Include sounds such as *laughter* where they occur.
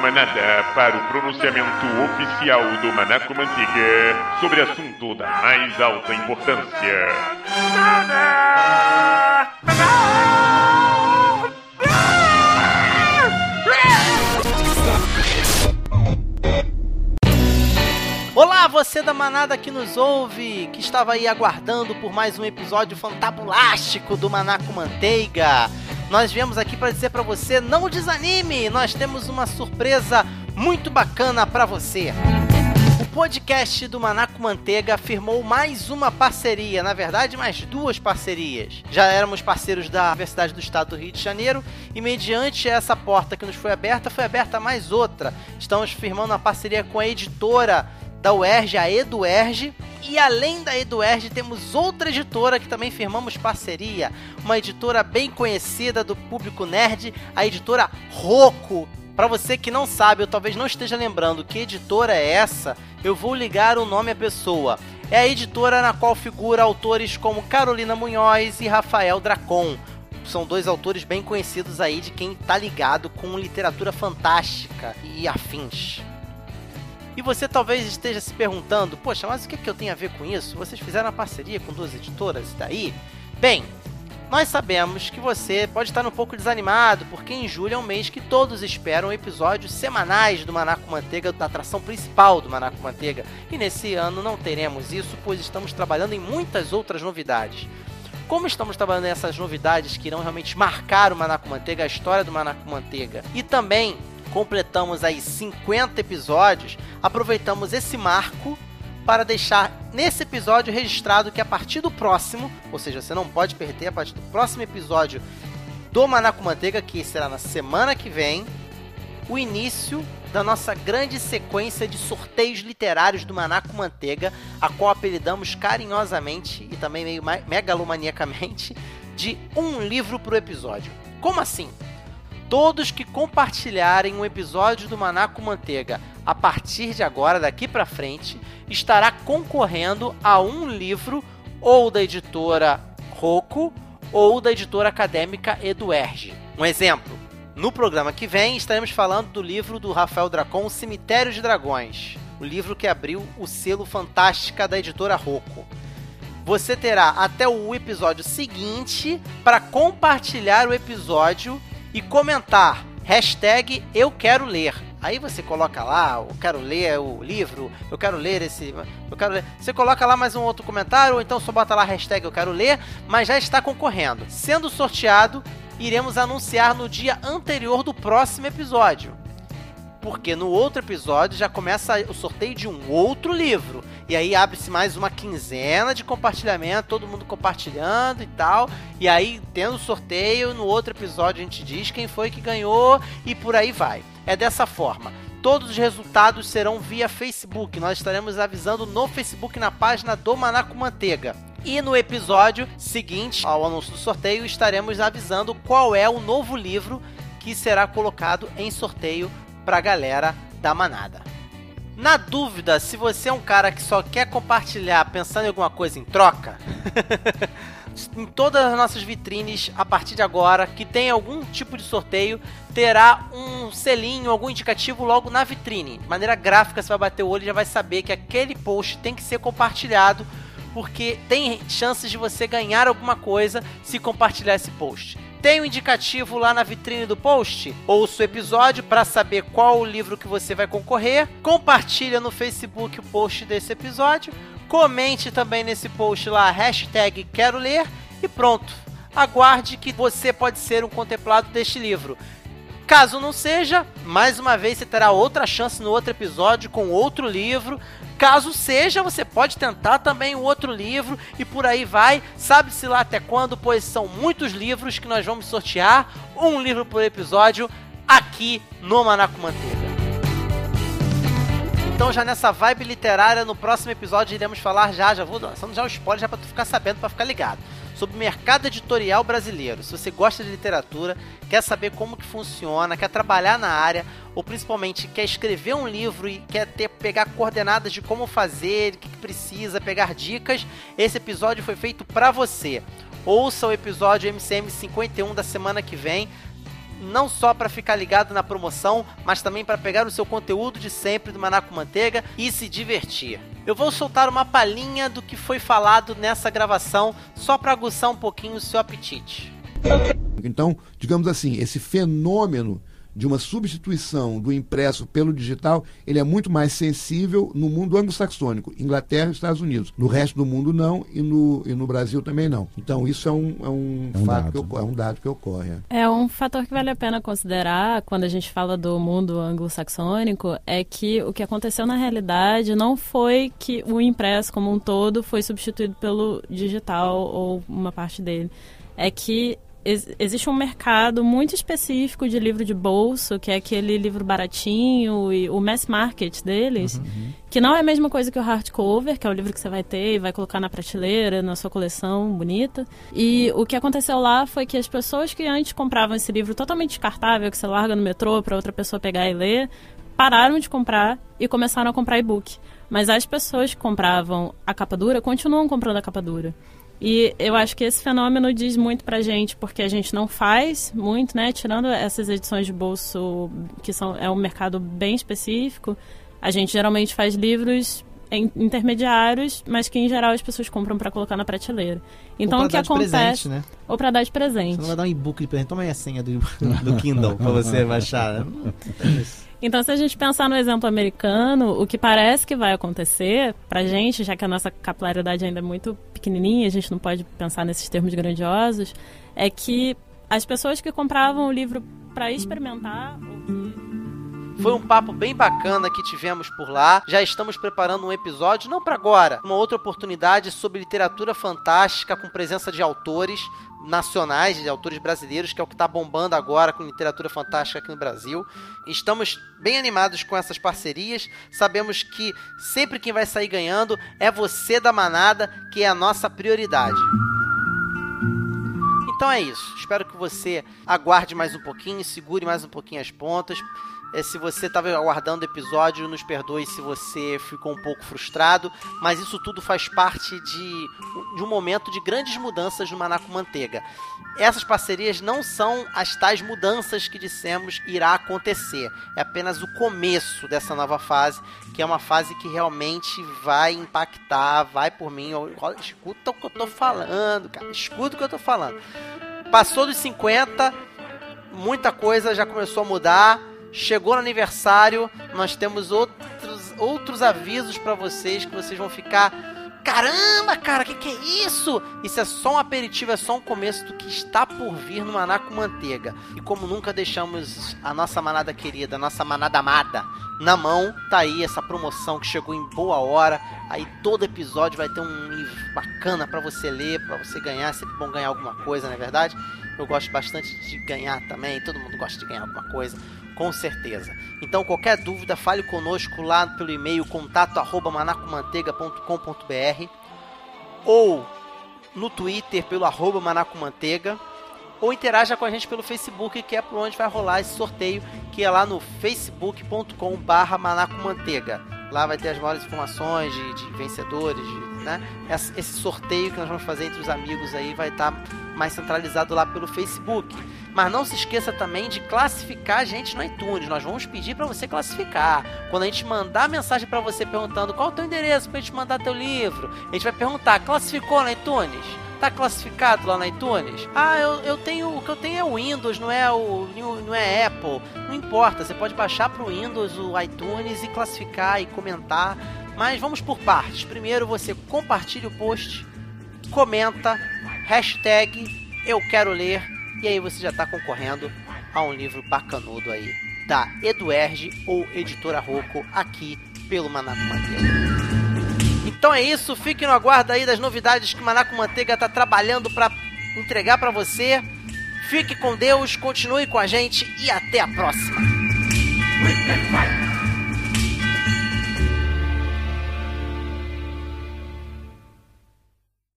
Manada para o pronunciamento oficial do Manaco Manteiga sobre assunto da mais alta importância. Olá, você da manada que nos ouve, que estava aí aguardando por mais um episódio fantabulástico do Manaco Manteiga. Nós viemos aqui para dizer para você, não desanime, nós temos uma surpresa muito bacana para você. O podcast do Manaco Manteiga firmou mais uma parceria, na verdade, mais duas parcerias. Já éramos parceiros da Universidade do Estado do Rio de Janeiro e, mediante essa porta que nos foi aberta, foi aberta mais outra. Estamos firmando uma parceria com a editora da UERJ, a EduERJ. E além da EduERJ, temos outra editora que também firmamos parceria, uma editora bem conhecida do público nerd, a editora Roco. Para você que não sabe ou talvez não esteja lembrando que editora é essa, eu vou ligar o nome à pessoa. É a editora na qual figura autores como Carolina Munhoz e Rafael Dracon. São dois autores bem conhecidos aí de quem tá ligado com literatura fantástica e afins. E você talvez esteja se perguntando, poxa, mas o que, que eu tenho a ver com isso? Vocês fizeram uma parceria com duas editoras daí? Bem, nós sabemos que você pode estar um pouco desanimado, porque em julho é um mês que todos esperam episódios semanais do Manaco Manteiga, da atração principal do Manaco Manteiga. E nesse ano não teremos isso, pois estamos trabalhando em muitas outras novidades. Como estamos trabalhando nessas novidades que irão realmente marcar o Manaco Manteiga, a história do Manaco Manteiga, e também completamos aí 50 episódios, aproveitamos esse marco para deixar nesse episódio registrado que a partir do próximo, ou seja, você não pode perder a partir do próximo episódio do Manaco Manteiga, que será na semana que vem, o início da nossa grande sequência de sorteios literários do Manaco Manteiga, a qual apelidamos carinhosamente e também meio megalomaniacamente de um livro por episódio. Como assim? Todos que compartilharem um episódio do Manaco Manteiga a partir de agora, daqui para frente, estará concorrendo a um livro ou da editora Rocco ou da editora acadêmica Eduerge. Um exemplo: no programa que vem estaremos falando do livro do Rafael Dracon, Cemitério de Dragões, o livro que abriu o selo Fantástica da editora Rocco. Você terá até o episódio seguinte para compartilhar o episódio e comentar hashtag eu quero ler. Aí você coloca lá, eu quero ler o livro, eu quero ler esse. Eu quero ler. Você coloca lá mais um outro comentário, ou então só bota lá hashtag eu quero ler, mas já está concorrendo. Sendo sorteado, iremos anunciar no dia anterior do próximo episódio. Porque no outro episódio já começa o sorteio de um outro livro. E aí abre-se mais uma quinzena de compartilhamento, todo mundo compartilhando e tal. E aí, tendo sorteio, no outro episódio a gente diz quem foi que ganhou e por aí vai. É dessa forma. Todos os resultados serão via Facebook. Nós estaremos avisando no Facebook na página do Manaco Manteiga. E no episódio seguinte, ao anúncio do sorteio, estaremos avisando qual é o novo livro que será colocado em sorteio para a galera da manada. Na dúvida, se você é um cara que só quer compartilhar pensando em alguma coisa em troca, *laughs* em todas as nossas vitrines, a partir de agora, que tem algum tipo de sorteio, terá um selinho, algum indicativo logo na vitrine. De maneira gráfica, você vai bater o olho e já vai saber que aquele post tem que ser compartilhado, porque tem chances de você ganhar alguma coisa se compartilhar esse post. Tem o um indicativo lá na vitrine do post. Ouça o episódio para saber qual o livro que você vai concorrer. Compartilha no Facebook o post desse episódio. Comente também nesse post lá, hashtag quero ler. E pronto. Aguarde que você pode ser um contemplado deste livro. Caso não seja, mais uma vez você terá outra chance no outro episódio com outro livro. Caso seja, você pode tentar também o outro livro e por aí vai. Sabe-se lá até quando, pois são muitos livros que nós vamos sortear, um livro por episódio, aqui no Manaco Manteiga. Então já nessa vibe literária, no próximo episódio iremos falar já, já vou lançando já o spoiler já para tu ficar sabendo, para ficar ligado sobre o mercado editorial brasileiro. Se você gosta de literatura, quer saber como que funciona, quer trabalhar na área, ou principalmente quer escrever um livro e quer ter pegar coordenadas de como fazer, o que, que precisa, pegar dicas, esse episódio foi feito para você. Ouça o episódio MCM 51 da semana que vem não só para ficar ligado na promoção, mas também para pegar o seu conteúdo de sempre do Maná com Manteiga e se divertir. Eu vou soltar uma palhinha do que foi falado nessa gravação, só para aguçar um pouquinho o seu apetite. Então, digamos assim, esse fenômeno de uma substituição do impresso pelo digital, ele é muito mais sensível no mundo anglo-saxônico, Inglaterra e Estados Unidos. No resto do mundo não e no, e no Brasil também não. Então isso é um, é um, é um fato dado. que é um dado que ocorre. É. é um fator que vale a pena considerar quando a gente fala do mundo anglo-saxônico é que o que aconteceu na realidade não foi que o impresso como um todo foi substituído pelo digital ou uma parte dele. É que existe um mercado muito específico de livro de bolso, que é aquele livro baratinho e o mass market deles, uhum. que não é a mesma coisa que o hardcover, que é o livro que você vai ter e vai colocar na prateleira, na sua coleção bonita. E o que aconteceu lá foi que as pessoas que antes compravam esse livro totalmente descartável, que você larga no metrô para outra pessoa pegar e ler, pararam de comprar e começaram a comprar e-book. Mas as pessoas que compravam a capa dura continuam comprando a capa dura. E eu acho que esse fenômeno diz muito pra gente, porque a gente não faz muito, né? Tirando essas edições de bolso, que são, é um mercado bem específico, a gente geralmente faz livros intermediários, mas que em geral as pessoas compram para colocar na prateleira. Então o que acontece, presente, né? ou para dar de presente. Você não vai dar um e-book de presente, toma aí a senha do, *laughs* do Kindle para você *laughs* baixar. Então, se a gente pensar no exemplo americano, o que parece que vai acontecer pra gente, já que a nossa capilaridade ainda é muito pequenininha, a gente não pode pensar nesses termos grandiosos, é que as pessoas que compravam o livro para experimentar foi um papo bem bacana que tivemos por lá. Já estamos preparando um episódio, não para agora, uma outra oportunidade sobre literatura fantástica com presença de autores nacionais, de autores brasileiros, que é o que está bombando agora com literatura fantástica aqui no Brasil. Estamos bem animados com essas parcerias. Sabemos que sempre quem vai sair ganhando é você da manada, que é a nossa prioridade. Então é isso. Espero que você aguarde mais um pouquinho, segure mais um pouquinho as pontas. É, se você estava aguardando o episódio, nos perdoe se você ficou um pouco frustrado, mas isso tudo faz parte de, de um momento de grandes mudanças no Maná com Manteiga. Essas parcerias não são as tais mudanças que dissemos irá acontecer. É apenas o começo dessa nova fase, que é uma fase que realmente vai impactar, vai por mim. Escuta o que eu tô falando, cara. Escuta o que eu tô falando. Passou dos 50, muita coisa já começou a mudar Chegou no aniversário, nós temos outros, outros avisos para vocês que vocês vão ficar. Caramba, cara, que que é isso? Isso é só um aperitivo, é só um começo do que está por vir no Maná com Manteiga. E como nunca deixamos a nossa manada querida, a nossa manada amada na mão, tá aí essa promoção que chegou em boa hora. Aí todo episódio vai ter um livro bacana para você ler, para você ganhar. É sempre bom ganhar alguma coisa, não é verdade? Eu gosto bastante de ganhar também, todo mundo gosta de ganhar alguma coisa com certeza. Então, qualquer dúvida, fale conosco lá pelo e-mail contato@manacomanteiga.com.br ou no Twitter pelo arroba manacomanteiga ou interaja com a gente pelo Facebook, que é por onde vai rolar esse sorteio, que é lá no facebook.com barra. Lá vai ter as maiores informações de, de vencedores, de, né? Esse sorteio que nós vamos fazer entre os amigos aí vai estar tá mais centralizado lá pelo Facebook. Mas não se esqueça também de classificar a gente no iTunes. Nós vamos pedir para você classificar. Quando a gente mandar mensagem para você perguntando qual é o teu endereço para a gente mandar teu livro, a gente vai perguntar: classificou no iTunes? Tá classificado lá no iTunes? Ah, eu, eu tenho. O que eu tenho é o Windows, não é o. não é Apple. Não importa, você pode baixar pro Windows o iTunes e classificar e comentar. Mas vamos por partes. Primeiro você compartilha o post, comenta, hashtag eu quero ler, e aí você já está concorrendo a um livro bacanudo aí da Eduerge ou Editora Rocco aqui pelo Manaco Madeira. Então é isso, fique no aguardo aí das novidades que o Manaco Manteiga está trabalhando para entregar para você. Fique com Deus, continue com a gente e até a próxima.